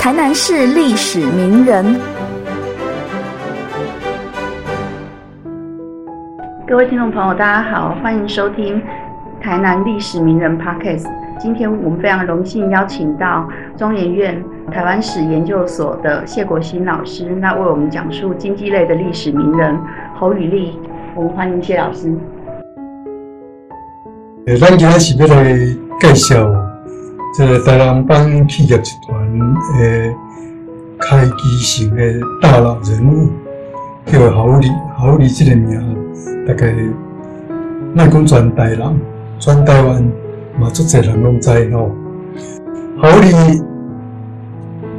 台南市历史名人，各位听众朋友，大家好，欢迎收听台南历史名人 Podcast。今天我们非常荣幸邀请到中研院台湾史研究所的谢国新老师，那为我们讲述经济类的历史名人侯宇立。我们欢迎谢老师。呃，咱今仔是要来介绍这个台南帮企业集团诶开基型的大佬人物，叫侯礼。侯礼这个名，大概卖讲全台人、全台湾嘛，足侪人拢知吼。侯李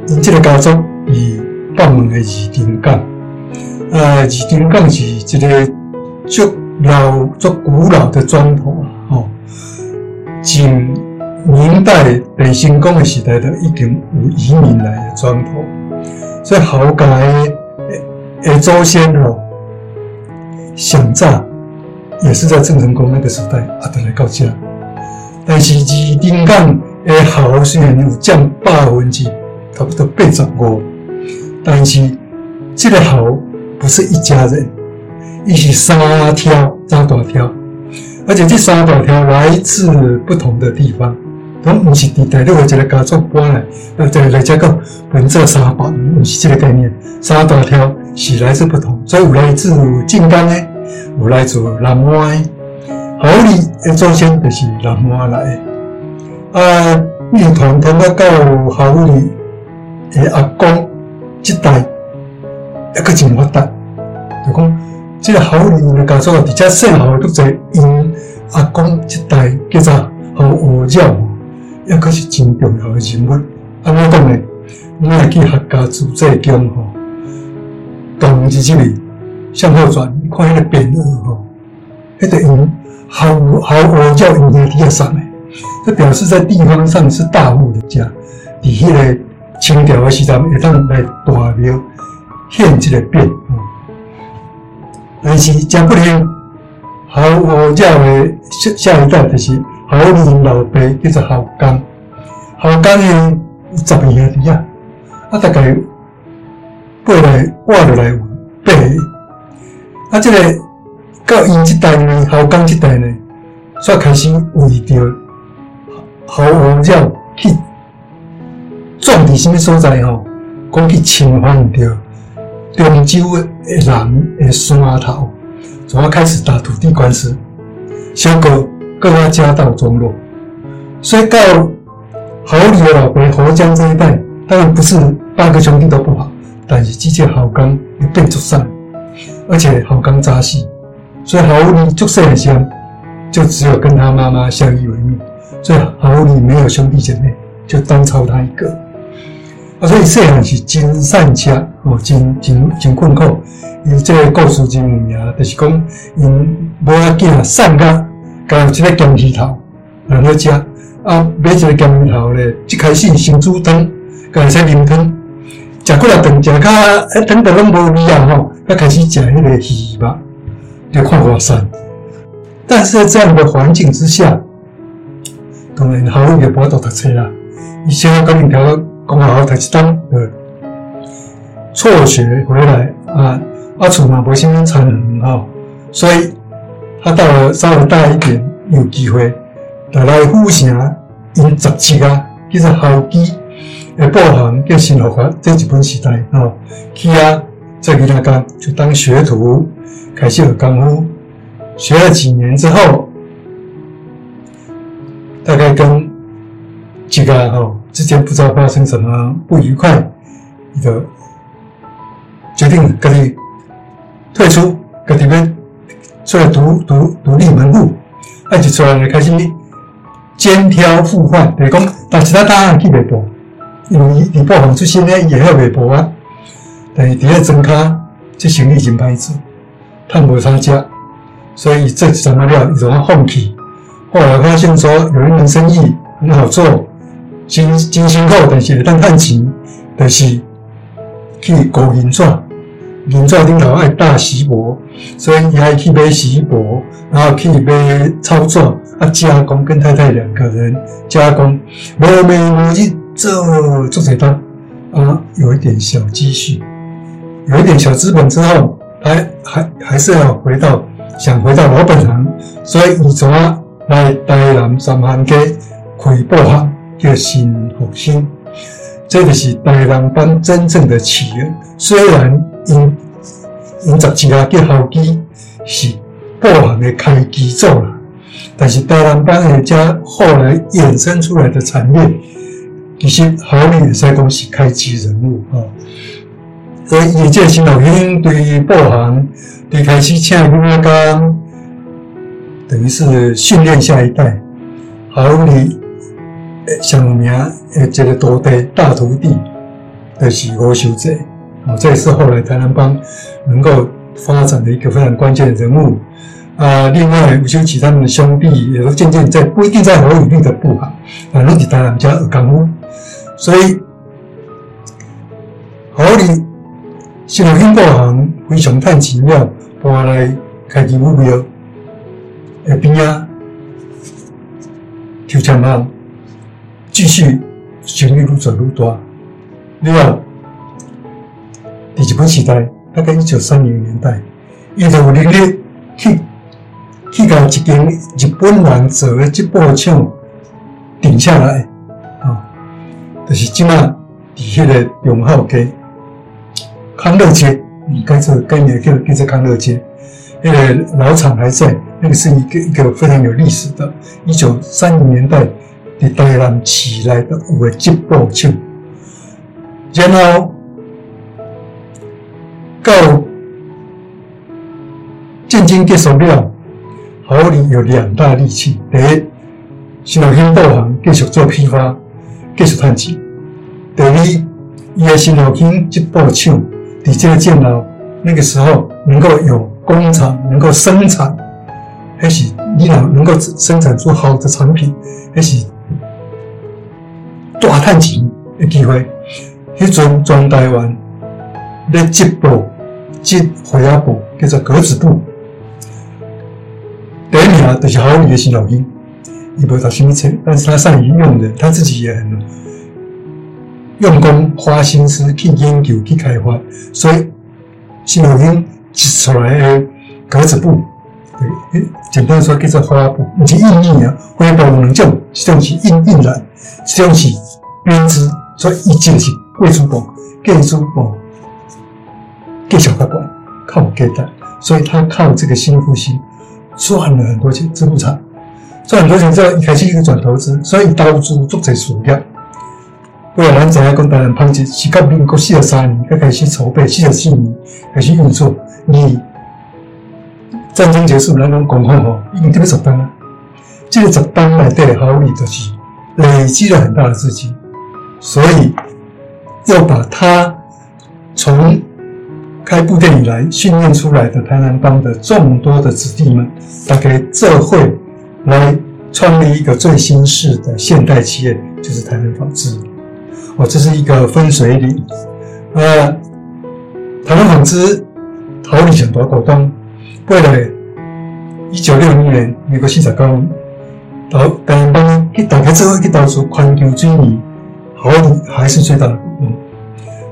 因这个家族以北门的二丁港，啊，二丁港是一个足老、足古老的庄头啊，吼。真明代北新宫的时代都已经有移民来的庄头，所以侯家的诶祖先哦，想早也是在郑成功那个时代啊，得来到这。但是二丁港的侯虽然有降百分之差不多八十五，但是这个侯不是一家人，一是三条三大条。而且这三大条来自不同的地方，都不是伫台湾一个家族搬来，呃，对，来这个本这三八，不是这个概念。三大条是来自不同，所以有来自晋江的，有来自南安的，好哩，的祖先就是南安来的。啊，乐团通到到好哩的阿公这代，一个真发达，就讲。这个好人的家族，而且姓侯都在因阿公一代叫做好学教，也可是真重要的人物。安尼讲呢，我们去客家组织中吼，当日这里向后转，看那个匾额吼，迄个因侯侯学教因在底下上的，这表示在地方上是大户的家。伫迄个清朝的时阵，会当来大庙献一个匾。但是讲不灵，好，我叫的下下一代就是好李老爸叫做好刚，好刚呢十二个弟啊，啊大概八来活落来有八个，啊这个到因这代呢，好刚这代呢，煞开始为着好王叫去壮伫什么所在吼，讲去侵犯着。中州的人的山头，从要开始打土地官司，小哥各家家道中落，所以到侯李的老辈侯江这一代，当然不是八个兄弟都不好，但是这些好刚一辈出善，而且好刚扎实，所以侯李出生的时候，就只有跟他妈妈相依为命，所以侯李没有兄弟姐妹，就单操他一个。所以细汉是真善车，哦，真真真困苦。伊这个故事真有名，就是讲因无要紧，善甲甲有一个咸鱼头，然后食啊，买一个咸鱼头咧，一开始先煮汤，甲伊先啉汤，食过来顿食较一汤都拢无味啊吼，才开始食迄个鱼肉，就看哇塞。但是在这样的环境之下，当然好也无多读册啦，伊先要跟你调。讲好好读一档，呃，辍学回来啊，阿厝嘛无什么才能吼，所以他到了稍微大一点，有机会来富城因杂志啊，叫做校基诶报行叫新华这一本时代吼，去啊，在伊那讲就当学徒，开始学功夫，学了几年之后，大概跟几个吼。之间不知道发生什么不愉快，的决定跟你退出，跟你们出来独独独立门户，而且出来开始肩挑负换，等于讲但其他大案去微博，因为你报行出现呢也要微博啊，但是第二增卡这生意已经歹做，探无差价，所以这什么料一种放弃，后来发现说有一门生意很好做。真真辛苦，但是会当赚钱，就是去搞银纸，银纸顶头爱大锡箔，所以伊还去买锡箔，然后去买操作啊加工，跟太太两个人加工，无眠无日做做侪单，啊，有一点小积蓄，有一点小资本之后，还还还是要回到想回到老本行，所以以啊来台南三行街开布行叫新复兴，这个是台南帮真正的起源。虽然因因十几家叫后基是布行的开基座啦。但是台南帮人家后来衍生出来的产业，其实好里也在讲是开机人物啊。所以业界新老兵对布行对开始请兵阿刚，等于是训练下一代。好里上名诶，一个徒弟大徒弟，就是吴修者啊，这也是后来台南帮能够发展的一个非常关键的人物。啊，另外吴修启他们的兄弟也都渐渐在不一定在侯宇律的部行，反正是台南家二港屋，所以侯里新罗兴部行非常探奇妙，搬来开基目标，诶边啊，抽签行继续生意愈做愈大。另外，日本时代大概一九三零年代，伊就有力去。去到一间日本人做的织布厂顶下来，啊，就是即马伫迄个永浩街康乐街，你该做该年叫叫做康乐街，那个老厂还在，那个是一个一个非常有历史的，一九三零年代伫台南起来的有个织布厂，然后到战争结束了。好里有两大利器：第一，新老兴导行继续做批发，继续赚钱；第二，伊个新老兴这部厂伫这个建楼那个时候能够有工厂，能够生产，还是你能能够生产出好的产品，还是大赚钱的机会。迄阵全台湾咧织布、织花布，叫做格子布。第一名就是好里的新老兵，伊无读什么册，但是他善于用人，他自己也很用功，花心思去研究、去开发，所以新老兵织出来的格子布，对，简单说叫做花布，毋是印印啊，花布有两种，一种是印印染，一种是编织，所以一件是贵族布、贵族布、贵小花管，靠给的，所以他靠这个新复兴。赚了很多钱，织布厂赚很多钱之后，开始一个转投资，所以投资做在事业。为了咱知影讲，台湾纺织是到民国四十三年才开始筹备，四十四年开始运作。你战争结束，咱讲讲吼，已经这个十单了。这个十单内底好理就是累积了很大的资金，所以要把它从。开部店以来训练出来的台南帮的众多的子弟们，大概这会来创立一个最新式的现代企业，就是台南纺织。哦，这是一个分水岭。呃，台湾纺织逃离很多股东，为了一九六零年美国新十高，到台南帮去打开之后，去到处宽球追你，好还是最大的股东。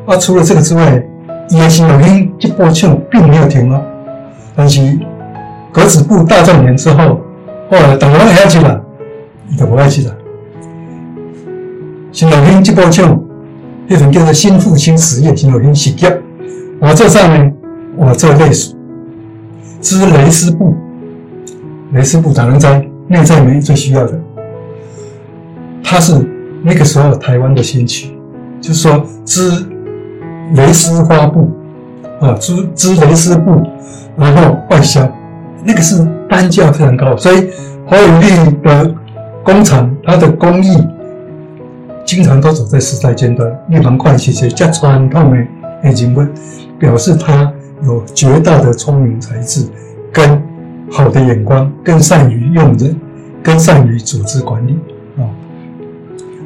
啊，除了这个之外。伊个新老兴这部厂并没有停哦，但是格子布大赚钱之后，后来等我下去了，伊就无爱去了。新老兴这部厂，迄份叫做新复兴实业，新老兴实业，我做上面，我做类似织蕾丝布，蕾丝布哪能在内在美最需要的，它是那个时候台湾的先驱，就是说织。蕾丝花布啊，织织蕾丝布，然后外销，那个是单价非常高，所以华永利的工厂，它的工艺经常都走在时代尖端。一方块其实加传统的眼镜布，表示他有绝大的聪明才智，跟好的眼光，更善于用人，更善于组织管理啊。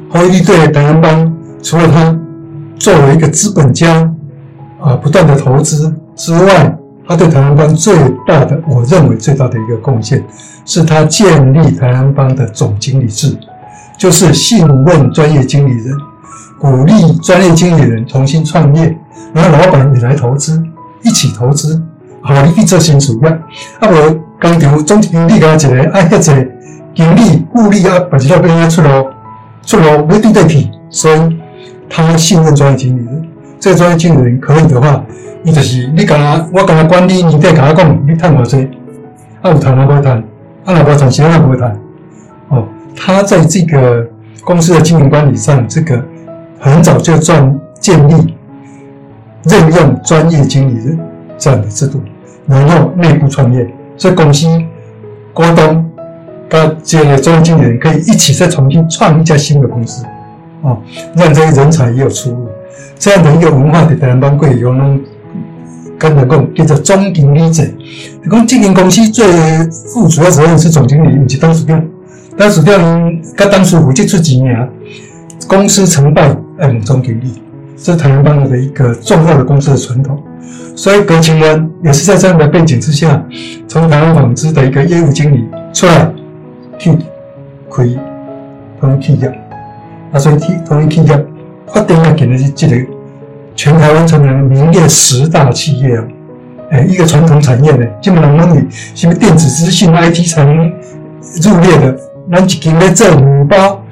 华永利对台湾帮，除了他。作为一个资本家，啊，不断的投资之外，他对台湾帮最大的，我认为最大的一个贡献，是他建立台湾帮的总经理制，就是信任专业经理人，鼓励专业经理人重新创业，然后老板也来投资，一起投资，好，你去做新事业。啊，无工厂总经理甲一个，啊，迄个经理、副理啊，把一条边啊出路，出路要对对起，所以他信任专业经理人。这个专业经理人可以的话，伊就是你甲他，我甲他管理，你得甲他讲，你赚偌济，啊有赚啊无赚，啊若无赚钱啊无赚。哦，他在这个公司的经营管理上，这个很早就赚建立任用专业经理人这样的制度，然后内部创业，所以公司股东跟这个专业经理人可以一起再重新创一家新的公司，哦，让这些人才也有出路。这样的一个文化在台湾帮贵有那跟人讲叫做总经理制，就讲经营公司最负主要责任是总经理，不是董事长。董事长跟当初负责出钱啊，公司成败要问总经理，这是台湾帮的一个重要的公司的传统。所以葛清湾也是在这样的背景之下，从台湾纺织的一个业务经理出来去开通企业，啊，所以通通企业。发电要给的是这个全台湾成为名列十大企业啊，哎，一个传统产业呢，基本上那里什么电子资讯、IT 产业入列的，咱一间咧做面包，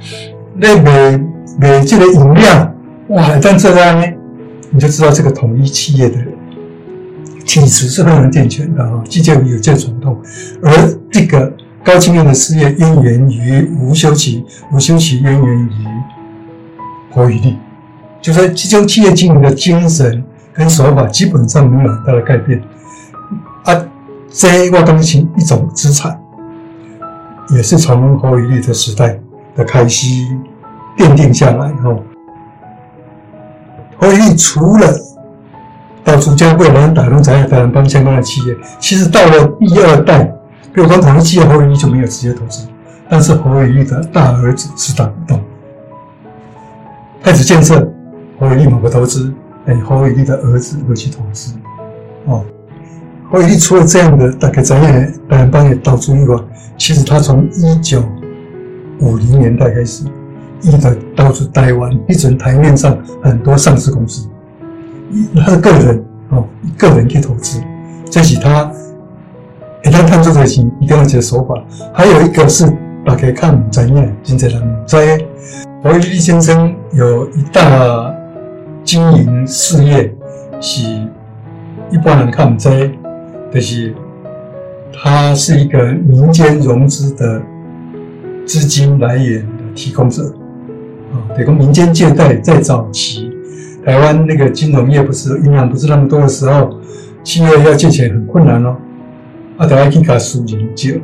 咧卖卖这个饮料，哇，但这样呢，你就知道这个统一企业的体制是非常健全的啊，既就有这传统，而这个高经验的事业渊源于吴修齐，吴修齐渊源于。侯宇力，就是这种企业经营的精神跟手法，基本上没有很大的改变。啊，这个东西一种资产，也是从侯宇力的时代的开始奠定下来。后，侯宇力除了到处将未来打通产业、台湾帮相关的企业，其实到了第二代，比如说统一企业，侯宇力就没有直接投资，但是侯宇力的大儿子是大股东。开始建设侯伟立某个投资，哎，侯伟立的儿子会去投资，哦，侯伟立除了这样的大概在业，当然帮也到处以外，其实他从一九五零年代开始，一直到处台湾，一直台面上很多上市公司，他的个人哦，个人去投资，这是他一旦探出这些一定要的手法，还有一个是大家看唔在业，真侪人唔知。侯玉立先生有一大经营事业，是一般人看不在，就是他是一个民间融资的资金来源的提供者啊。这个民间借贷在早期台湾那个金融业不是银行不是那么多的时候，企业要借钱很困难哦。啊，大家去搞输银借，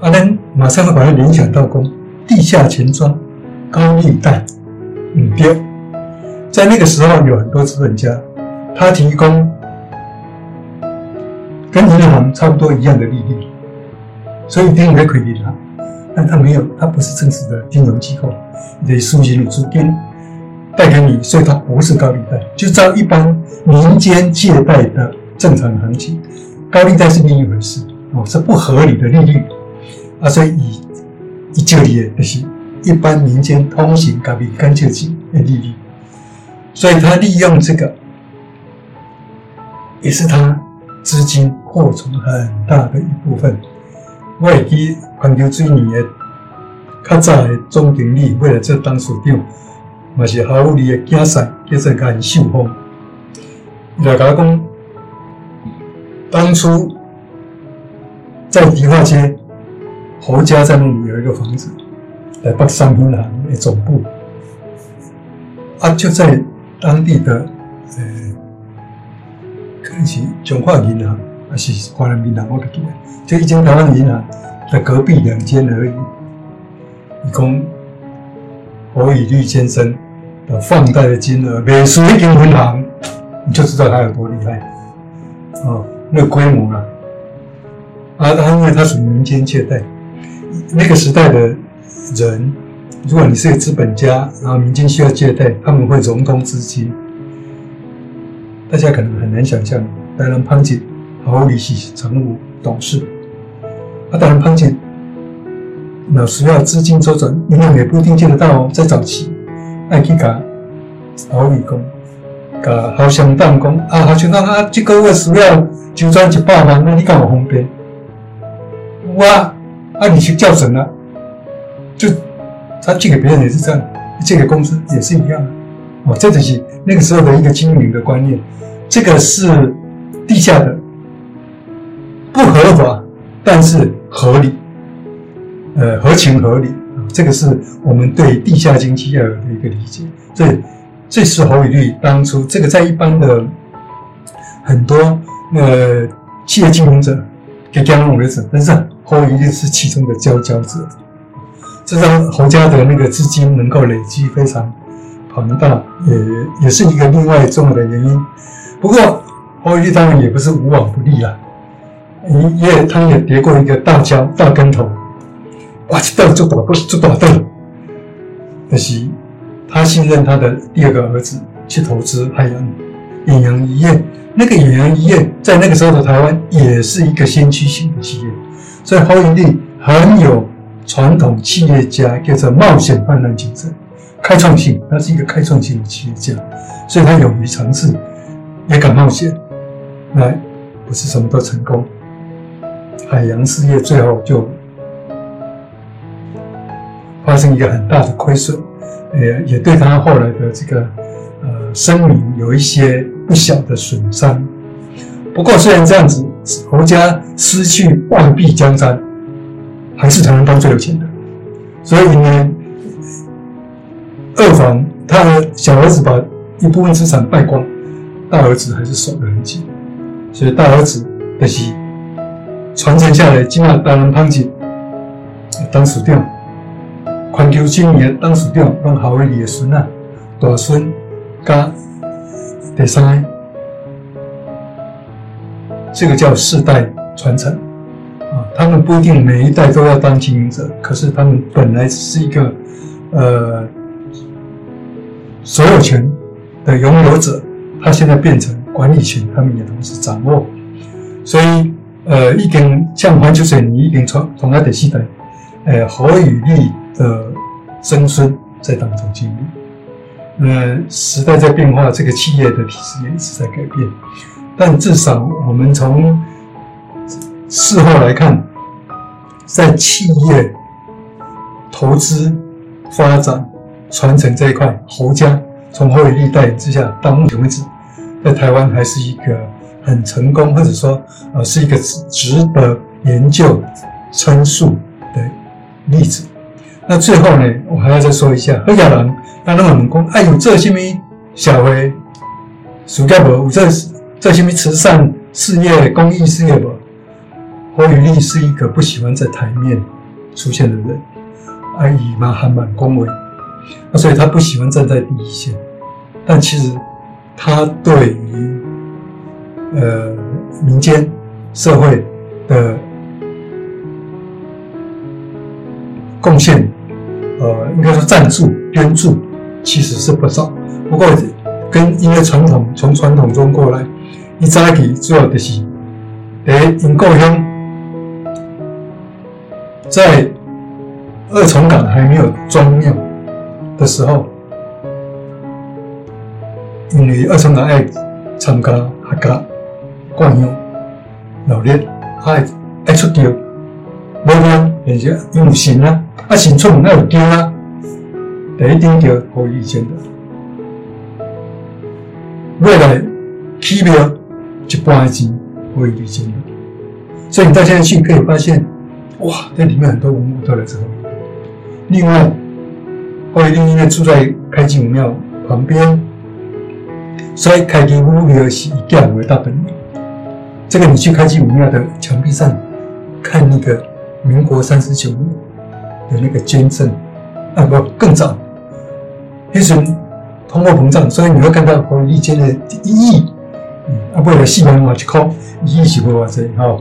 啊，咱马上会把它联想到讲地下钱庄。高利贷，嗯，对，在那个时候有很多资本家，他提供跟银行差不多一样的利率，所以定也可以拿，但他没有，他不是正式的金融机构，得输入资金贷给你，所以他不是高利贷，就照一般民间借贷的正常行情，高利贷是另一回事哦，是不合理的利率啊，所以以以这里的是。一般民间通行咖比干净钱的利率，所以他利用这个，也是他资金扩充很大的一部分。我会记环球水泥的较早的总经理，为了这当处长，嘛是好利的竞赛，叫做颜秀峰。伊来甲我讲，当初在迪化街侯家在那里有一个房子。在北上银行的总部，啊，就在当地的呃，可能是中华银行还是华人银行，我不记得，就一间台湾银行的隔壁两间而已。一共侯以律先生的放贷的金额，每数一间银行，你就知道他有多厉害哦，那个规模啊，啊，他因为他属于民间借贷，那个时代的。人，如果你是个资本家，然后民间需要借贷，他们会融通资金。大家可能很难想象，当然潘姐毫无利息常务董事，啊，当然潘姐那需要资金周转，银行也不一定借得到哦。在早期，爱去卡好义工，搞好想办公啊，好相党啊，这个月需要周转一百万，那你干嘛方便？我啊，你去叫神了，他借给别人也是这样，借给公司也是一样。哦，这就是那个时候的一个经营的观念。这个是地下的，不合法，但是合理，呃，合情合理。这个是我们对地下经济要有的一个理解。所以，这是侯宇律当初这个在一般的很多呃企业经营者给江龙为者，但是侯宇律是其中的佼佼者。这让侯家的那个资金能够累积非常庞大，也也是一个另外重要的原因。不过侯宇律当然也不是无往不利啊，也他也跌过一个大跤大跟头。哇！这大做大不是做大的，可惜他信任他的第二个儿子去投资海洋远洋渔业。那个远洋渔业在那个时候的台湾也是一个先驱性的企业，所以侯永利很有传统企业家叫做冒险泛滥精神、开创性。他是一个开创性的企业家，所以他勇于尝试，也敢冒险。来，不是什么都成功，海洋事业最后就。发生一个很大的亏损，也也对他后来的这个呃声名有一些不小的损伤。不过虽然这样子，侯家失去万壁江山，还是台湾当最有钱的。所以呢，二房他的小儿子把一部分资产败光，大儿子还是守得很紧。所以大儿子的是传承下来，今晚当人胖子当属掉。环球青年当时长让侯伟的孙啊、大孙加第三，这个叫世代传承他们不一定每一代都要当经营者，可是他们本来是一个呃所有权的拥有者，他现在变成管理权，他们也同时掌握。所以呃，已经像环球水泥已经从从那第四代，呃，何宇立。的曾孙在当中经历，呃，时代在变化，这个企业的体制也一直在改变。但至少我们从事后来看，在企业投资、发展、传承这一块，侯家从侯伟立带之下，到目前为止，在台湾还是一个很成功，或者说呃，是一个值得研究、称述的例子。那最后呢，我还要再说一下，何亚人，那那么讲，哎，有做什么小会，暑假无有做做什么慈善事业、公益事业不？何宇立是一个不喜欢在台面出现的人，而以嘛还蛮恭维，那所以他不喜欢站在第一线。但其实他对于呃民间社会的贡献。呃，应该说赞助、捐助其实是不少。不过，跟因为传统从传统中过来，一早起主要的是，诶，因故乡在二重港还没有装庙的时候，因为二重港爱参加客家惯用老练，爱爱出钓，无庙而且有神啊。啊，新出门那有丢啊，第一点就可以见的。未来起标一半的钱可以理解的，所以你到现在去可以发现，哇，这里面很多文物都来这里。另外，后一定因为住在开基武庙旁边，所以开基武庙是以建为大本营。这个你去开基武庙的墙壁上看那个民国三十九年。的那个捐赠啊，不更早，那时通货膨胀，所以你会看到国一捐的一亿，啊，为了四万块去扣，一亿是不哇塞哈。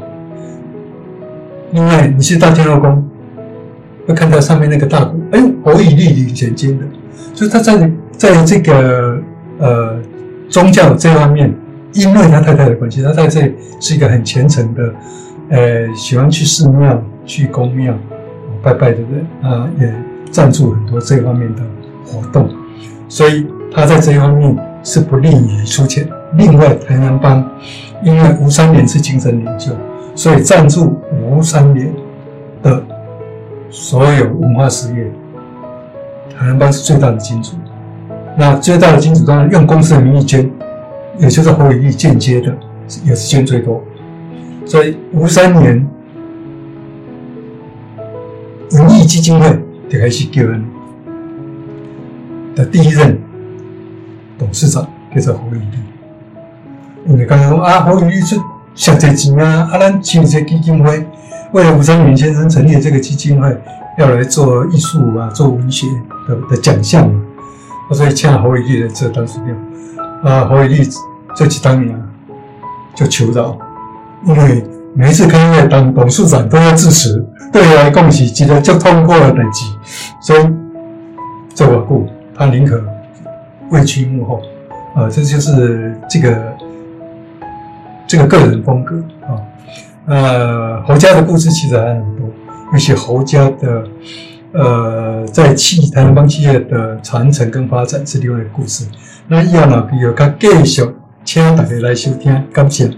另外，你去到天后宫，会看到上面那个大鼓，哎，侯以立以前捐的，所以他在在这个呃宗教这方面，因为他太太的关系，他在这是一个很虔诚的，呃，喜欢去寺庙、去公庙。拜拜的人啊，也赞助很多这方面的活动，所以他在这方面是不利于出钱。另外，台南帮因为吴三连是精神领袖，所以赞助吴三连的所有文化事业。台南帮是最大的金主，那最大的金主当然用公司的名义捐，也就是侯友谊间接的也是捐最多。所以吴三连文艺基金会就开始叫人的第一任董事长叫做侯友谊。因为刚刚讲啊，侯友谊是想这钱啊，啊，咱成立这基金会，为了吴三连先生成立这个基金会，要来做艺术啊，做文学的的奖项嘛，所以请侯友谊来做董事长。啊，侯友谊这几当年就求饶，因为每一次开会当董事长都要致辞，对来讲是一个就通过了等级，所以这我故他宁可位居幕后。啊，这就是这个。这个个人风格啊，呃，侯家的故事其实还很多，尤其侯家的呃，在企台湾帮企业的传承跟发展是另外一个故事。那以后呢，有较继续请大家来收听，感谢。